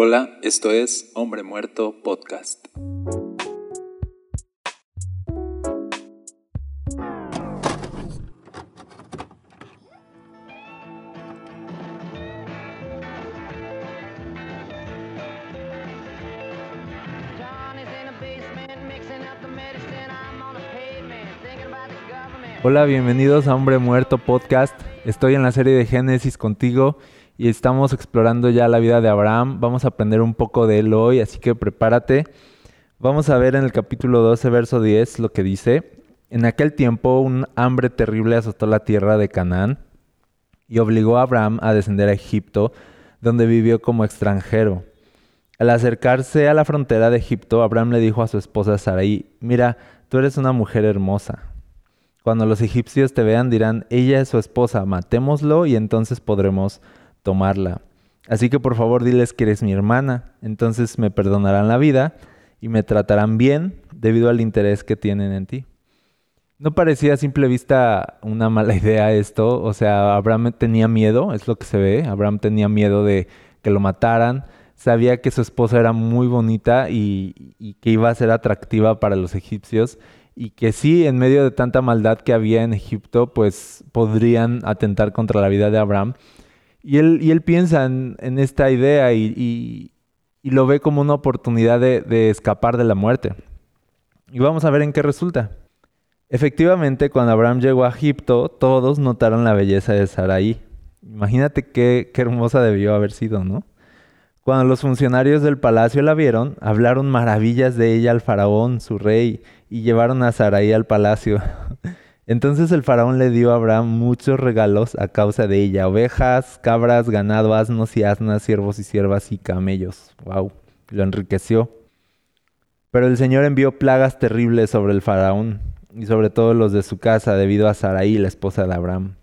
Hola, esto es Hombre Muerto Podcast. Hola, bienvenidos a Hombre Muerto Podcast. Estoy en la serie de Génesis contigo y estamos explorando ya la vida de Abraham. Vamos a aprender un poco de él hoy, así que prepárate. Vamos a ver en el capítulo 12, verso 10, lo que dice. En aquel tiempo un hambre terrible azotó la tierra de Canaán y obligó a Abraham a descender a Egipto, donde vivió como extranjero. Al acercarse a la frontera de Egipto, Abraham le dijo a su esposa Sarai, mira, tú eres una mujer hermosa. Cuando los egipcios te vean dirán, ella es su esposa, matémoslo y entonces podremos tomarla. Así que por favor diles que eres mi hermana, entonces me perdonarán la vida y me tratarán bien debido al interés que tienen en ti. No parecía a simple vista una mala idea esto, o sea, Abraham tenía miedo, es lo que se ve, Abraham tenía miedo de que lo mataran, sabía que su esposa era muy bonita y, que iba a ser atractiva para los egipcios y que sí, en medio de tanta maldad que había en Egipto, pues podrían atentar contra la vida de Abraham. Y él, piensa en, esta idea y, lo ve como una oportunidad de, escapar de la muerte. Y vamos a ver en qué resulta. Efectivamente, cuando Abraham llegó a Egipto, todos notaron la belleza de Sarai. Imagínate qué, qué hermosa debió haber sido, ¿no? Cuando los funcionarios del palacio la vieron, hablaron maravillas de ella al faraón, su rey, y llevaron a Sarai al palacio. Entonces el faraón le dio a Abraham muchos regalos a causa de ella, ovejas, cabras, ganado, asnos y asnas, siervos y siervas y camellos. Wow, lo enriqueció. Pero el Señor envió plagas terribles sobre el faraón y sobre todos los de su casa debido a Sarai, la esposa de Abraham.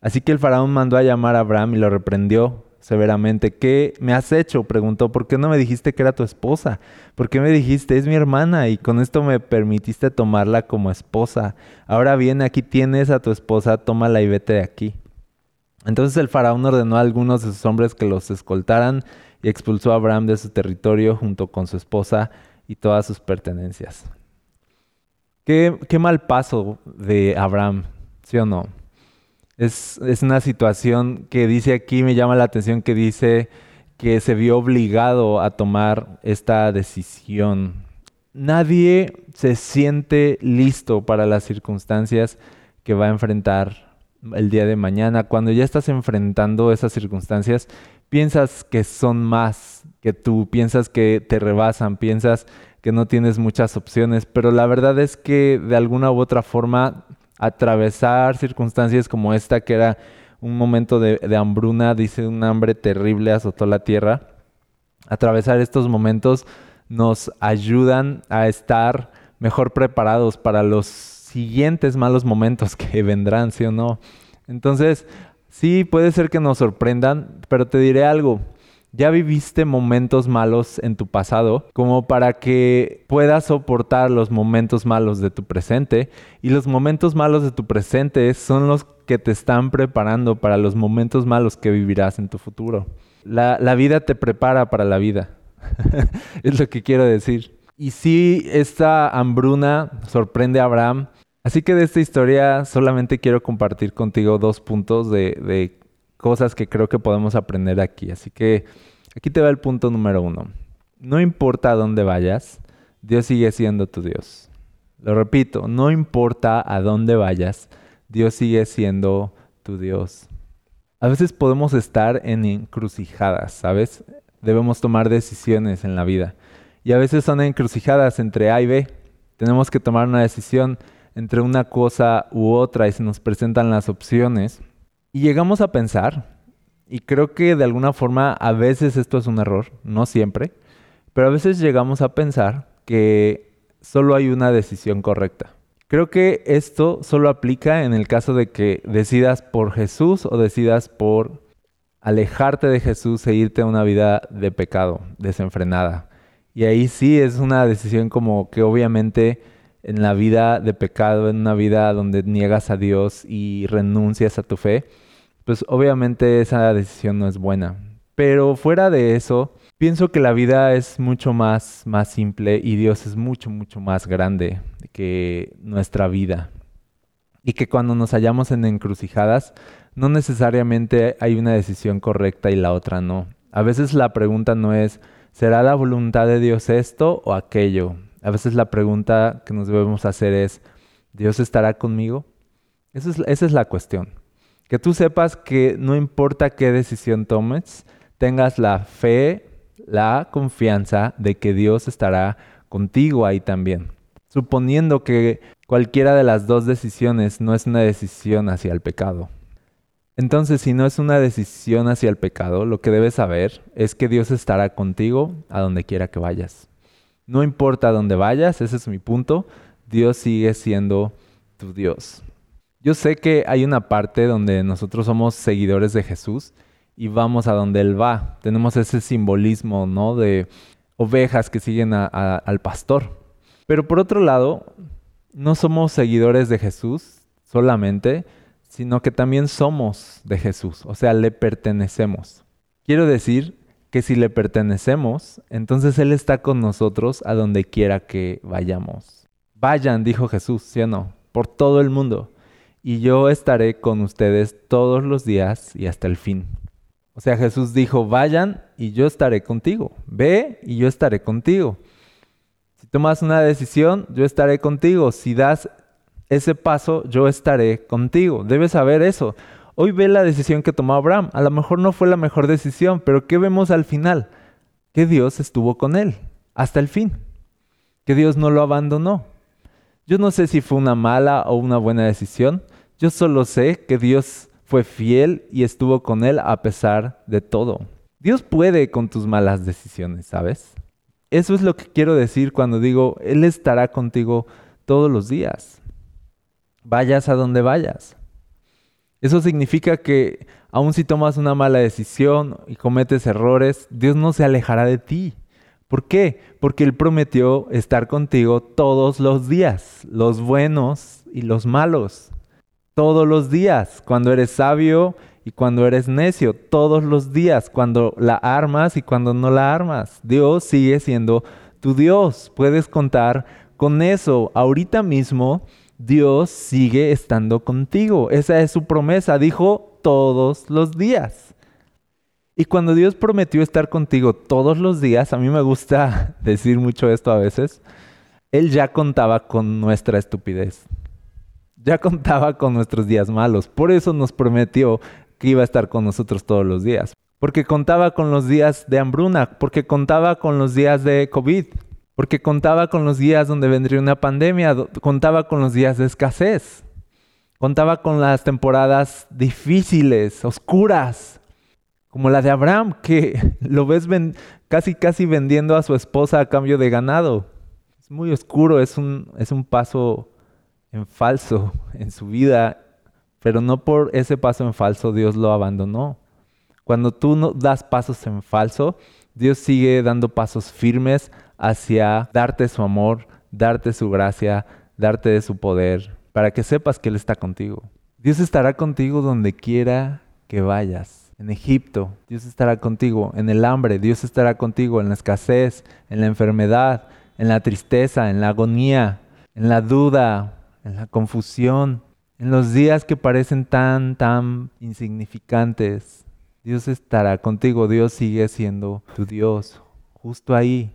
Así que el faraón mandó a llamar a Abraham y lo reprendió severamente. ¿Qué me has hecho? Preguntó. ¿Por qué no me dijiste que era tu esposa? ¿Por qué me dijiste es mi hermana y con esto me permitiste tomarla como esposa? Ahora bien, aquí tienes a tu esposa, tómala y vete de aquí. Entonces el faraón ordenó a algunos de sus hombres que los escoltaran y expulsó a Abraham de su territorio junto con su esposa y todas sus pertenencias. Qué, qué mal paso de Abraham, ¿sí o no? Es, una situación que dice aquí, me llama la atención que dice que se vio obligado a tomar esta decisión. Nadie se siente listo para las circunstancias que va a enfrentar el día de mañana. Cuando ya estás enfrentando esas circunstancias, piensas que son más que tú, piensas que te rebasan, piensas que no tienes muchas opciones, pero la verdad es que de alguna u otra forma atravesar circunstancias como esta, que era un momento de, hambruna, dice un hambre terrible azotó la tierra. Atravesar estos momentos nos ayudan a estar mejor preparados para los siguientes malos momentos que vendrán, ¿sí o no? Entonces, sí, puede ser que nos sorprendan, pero te diré algo, ya viviste momentos malos en tu pasado como para que puedas soportar los momentos malos de tu presente y los momentos malos de tu presente son los que te están preparando para los momentos malos que vivirás en tu futuro. La, vida te prepara para la vida, es lo que quiero decir. Y sí, esta hambruna sorprende a Abraham. Así que de esta historia solamente quiero compartir contigo dos puntos de, de cosas que creo que podemos aprender aquí. Así que aquí te va el punto número uno. No importa a dónde vayas, Dios sigue siendo tu Dios. Lo repito, no importa a dónde vayas, Dios sigue siendo tu Dios. A veces podemos estar en encrucijadas, ¿sabes? Debemos tomar decisiones en la vida. Y a veces son encrucijadas entre A y B. Tenemos que tomar una decisión entre una cosa u otra y se nos presentan las opciones. Y llegamos a pensar, y creo que de alguna forma a veces esto es un error, no siempre, pero a veces llegamos a pensar que solo hay una decisión correcta. Creo que esto solo aplica en el caso de que decidas por Jesús o decidas por alejarte de Jesús e irte a una vida de pecado, desenfrenada. Y ahí sí es una decisión como que obviamente en la vida de pecado, en una vida donde niegas a Dios y renuncias a tu fe, pues obviamente esa decisión no es buena. Pero fuera de eso, Pienso que la vida es mucho más, más simple y Dios es mucho, mucho más grande que nuestra vida. Y que cuando nos hallamos en encrucijadas, no necesariamente hay una decisión correcta y la otra no. A veces la pregunta no es, ¿será la voluntad de Dios esto o aquello? A veces la pregunta que nos debemos hacer es, ¿Dios estará conmigo? Esa es, esa es la cuestión. Que tú sepas que no importa qué decisión tomes, tengas la fe la confianza de que Dios estará contigo ahí también. Suponiendo que cualquiera de las dos decisiones no es una decisión hacia el pecado. Entonces, si no es una decisión hacia el pecado, lo que debes saber es que Dios estará contigo a donde quiera que vayas. No importa dónde vayas, ese es mi punto, Dios sigue siendo tu Dios. Yo sé que hay una parte donde nosotros somos seguidores de Jesús y vamos a donde Él va. Tenemos ese simbolismo, ¿no? De ovejas que siguen al pastor. Pero por otro lado, no somos seguidores de Jesús solamente, sino que también somos de Jesús, o sea, le pertenecemos. Quiero decir que si le pertenecemos, entonces Él está con nosotros a donde quiera que vayamos. Vayan, dijo Jesús, ¿sí o no? Por todo el mundo. Y yo estaré con ustedes todos los días y hasta el fin. O sea, Jesús dijo, vayan y yo estaré contigo. Ve y yo estaré contigo. Si tomas una decisión, yo estaré contigo. Si das ese paso, yo estaré contigo. Debes saber eso. Hoy ve la decisión que tomó Abraham. A lo mejor no fue la mejor decisión, pero ¿qué vemos al final? Que Dios estuvo con él hasta el fin. Que Dios no lo abandonó. Yo no sé si fue una mala o una buena decisión. Yo solo sé que Dios fue fiel y estuvo con él a pesar de todo. Dios puede con tus malas decisiones, ¿sabes? Eso es lo que quiero decir cuando digo, Él estará contigo todos los días. Vayas a donde vayas. Eso significa que aun si tomas una mala decisión y cometes errores, Dios no se alejará de ti. ¿Por qué? Porque Él prometió estar contigo todos los días, los buenos y los malos todos los días, cuando eres sabio y cuando eres necio, todos los días, cuando la armas y cuando no la armas. Dios sigue siendo tu Dios. Puedes contar con eso. Ahorita mismo Dios sigue estando contigo. Esa es su promesa. Dijo todos los días. Y cuando Dios prometió estar contigo todos los días, a mí me gusta decir mucho esto a veces, Él ya contaba con nuestra estupidez ya contaba con nuestros días malos. Por eso nos prometió que iba a estar con nosotros todos los días. Porque contaba con los días de hambruna, porque contaba con los días de COVID, porque contaba con los días donde vendría una pandemia, contaba con los días de escasez, contaba con las temporadas difíciles, oscuras, como la de Abraham, que lo ves casi casi vendiendo a su esposa a cambio de ganado. Es muy oscuro, es un, es un paso en falso en su vida, pero no por ese paso en falso Dios lo abandonó. Cuando tú no das pasos en falso, Dios sigue dando pasos firmes hacia darte su amor, darte su gracia, darte de su poder, para que sepas que Él está contigo. Dios estará contigo donde quiera que vayas. En Egipto, Dios estará contigo. En el hambre, Dios estará contigo. En la escasez, en la enfermedad, en la tristeza, en la agonía, en la duda, en la confusión, en los días que parecen tan, tan insignificantes. Dios estará contigo, Dios sigue siendo tu Dios. Justo ahí,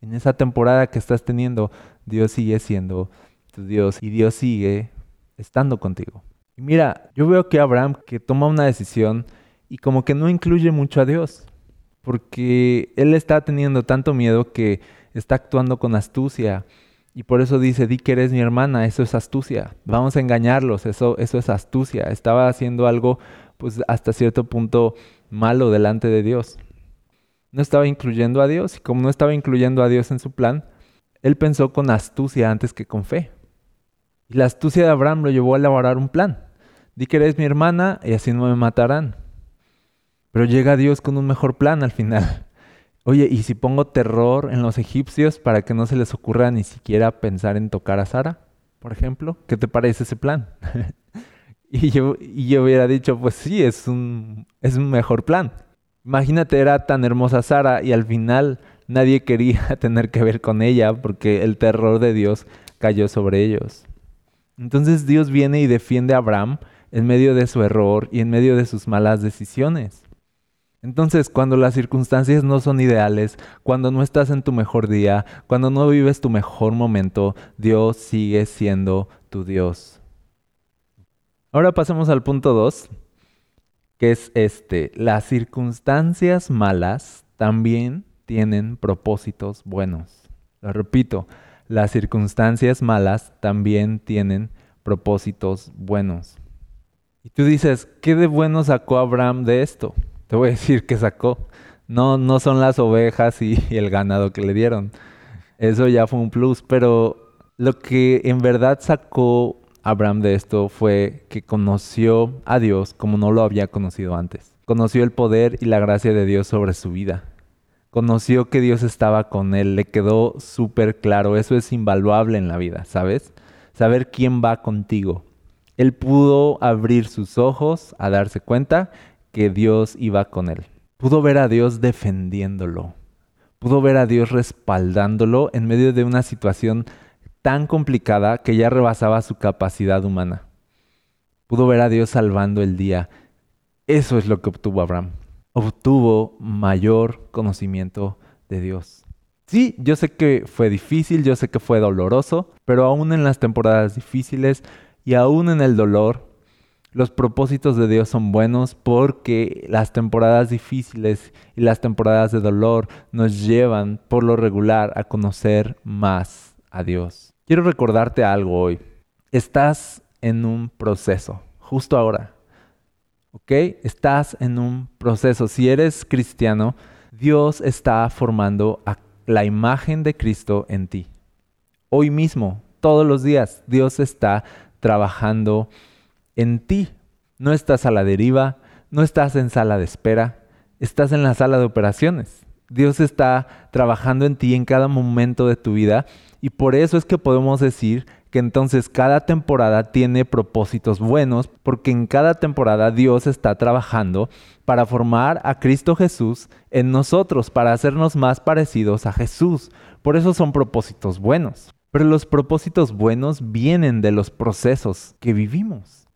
en esa temporada que estás teniendo, Dios sigue siendo tu Dios y Dios sigue estando contigo. Y mira, yo veo que Abraham que toma una decisión y como que no incluye mucho a Dios, porque él está teniendo tanto miedo que está actuando con astucia y por eso dice, di que eres mi hermana, eso es astucia. Vamos a engañarlos, eso, eso es astucia. Estaba haciendo algo, pues hasta cierto punto malo delante de Dios. No estaba incluyendo a Dios y como no estaba incluyendo a Dios en su plan, él pensó con astucia antes que con fe. Y la astucia de Abraham lo llevó a elaborar un plan. Di que eres mi hermana y así no me matarán. Pero llega Dios con un mejor plan al final. Oye, ¿y si pongo terror en los egipcios para que no se les ocurra ni siquiera pensar en tocar a Sara, por ejemplo? ¿Qué te parece ese plan? y, yo, y yo hubiera dicho, pues sí, es un, es un mejor plan. Imagínate, era tan hermosa Sara y al final nadie quería tener que ver con ella porque el terror de Dios cayó sobre ellos. Entonces Dios viene y defiende a Abraham en medio de su error y en medio de sus malas decisiones. Entonces, cuando las circunstancias no son ideales, cuando no estás en tu mejor día, cuando no vives tu mejor momento, Dios sigue siendo tu Dios. Ahora pasemos al punto 2, que es este. Las circunstancias malas también tienen propósitos buenos. Lo repito, las circunstancias malas también tienen propósitos buenos. Y tú dices, ¿qué de bueno sacó Abraham de esto? Te voy a decir que sacó. No, no son las ovejas y, y el ganado que le dieron. Eso ya fue un plus, pero lo que en verdad sacó Abraham de esto fue que conoció a Dios como no lo había conocido antes. Conoció el poder y la gracia de Dios sobre su vida. Conoció que Dios estaba con él, le quedó súper claro. Eso es invaluable en la vida, ¿sabes? Saber quién va contigo. Él pudo abrir sus ojos a darse cuenta que Dios iba con él. Pudo ver a Dios defendiéndolo. Pudo ver a Dios respaldándolo en medio de una situación tan complicada que ya rebasaba su capacidad humana. Pudo ver a Dios salvando el día. Eso es lo que obtuvo Abraham. Obtuvo mayor conocimiento de Dios. Sí, yo sé que fue difícil, yo sé que fue doloroso, pero aún en las temporadas difíciles y aún en el dolor, los propósitos de Dios son buenos porque las temporadas difíciles y las temporadas de dolor nos llevan por lo regular a conocer más a Dios. Quiero recordarte algo hoy. Estás en un proceso, justo ahora. ¿Ok? Estás en un proceso. Si eres cristiano, Dios está formando la imagen de Cristo en ti. Hoy mismo, todos los días, Dios está trabajando en ti. No estás a la deriva, no estás en sala de espera, estás en la sala de operaciones. Dios está trabajando en ti en cada momento de tu vida y por eso es que podemos decir que entonces cada temporada tiene propósitos buenos, porque en cada temporada Dios está trabajando para formar a Cristo Jesús en nosotros, para hacernos más parecidos a Jesús. Por eso son propósitos buenos. Pero los propósitos buenos vienen de los procesos que vivimos.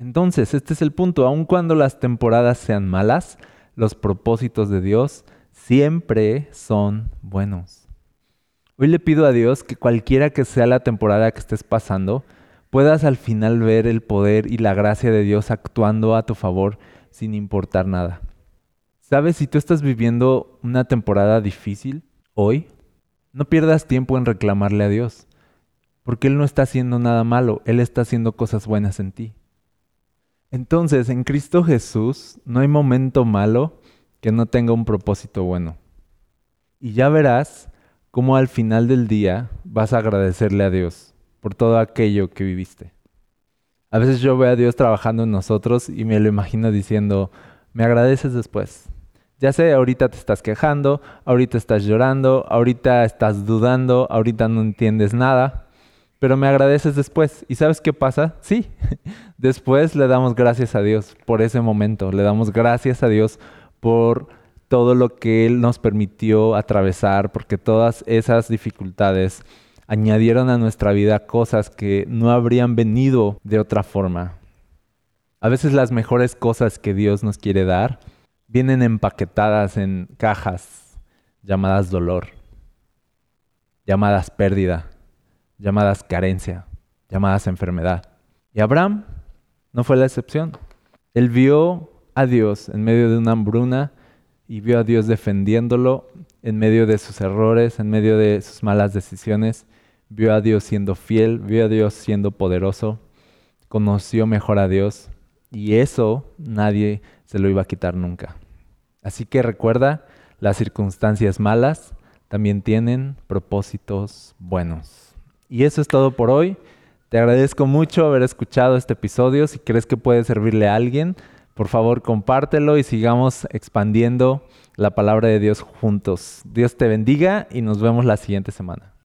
Entonces, este es el punto, aun cuando las temporadas sean malas, los propósitos de Dios siempre son buenos. Hoy le pido a Dios que cualquiera que sea la temporada que estés pasando, puedas al final ver el poder y la gracia de Dios actuando a tu favor sin importar nada. ¿Sabes? Si tú estás viviendo una temporada difícil hoy, no pierdas tiempo en reclamarle a Dios, porque Él no está haciendo nada malo, Él está haciendo cosas buenas en ti. Entonces, en Cristo Jesús no hay momento malo que no tenga un propósito bueno. Y ya verás cómo al final del día vas a agradecerle a Dios por todo aquello que viviste. A veces yo veo a Dios trabajando en nosotros y me lo imagino diciendo, me agradeces después. Ya sé, ahorita te estás quejando, ahorita estás llorando, ahorita estás dudando, ahorita no entiendes nada, pero me agradeces después. ¿Y sabes qué pasa? Sí, después le damos gracias a Dios por ese momento, le damos gracias a Dios por todo lo que Él nos permitió atravesar, porque todas esas dificultades añadieron a nuestra vida cosas que no habrían venido de otra forma. A veces las mejores cosas que Dios nos quiere dar vienen empaquetadas en cajas llamadas dolor, llamadas pérdida, llamadas carencia, llamadas enfermedad. Y Abraham no fue la excepción. Él vio a Dios en medio de una hambruna y vio a Dios defendiéndolo en medio de sus errores, en medio de sus malas decisiones. Vio a Dios siendo fiel, vio a Dios siendo poderoso, conoció mejor a Dios y eso nadie se lo iba a quitar nunca. Así que recuerda, las circunstancias malas también tienen propósitos buenos. Y eso es todo por hoy. Te agradezco mucho haber escuchado este episodio. Si crees que puede servirle a alguien, por favor, compártelo y sigamos expandiendo la palabra de Dios juntos. Dios te bendiga y nos vemos la siguiente semana.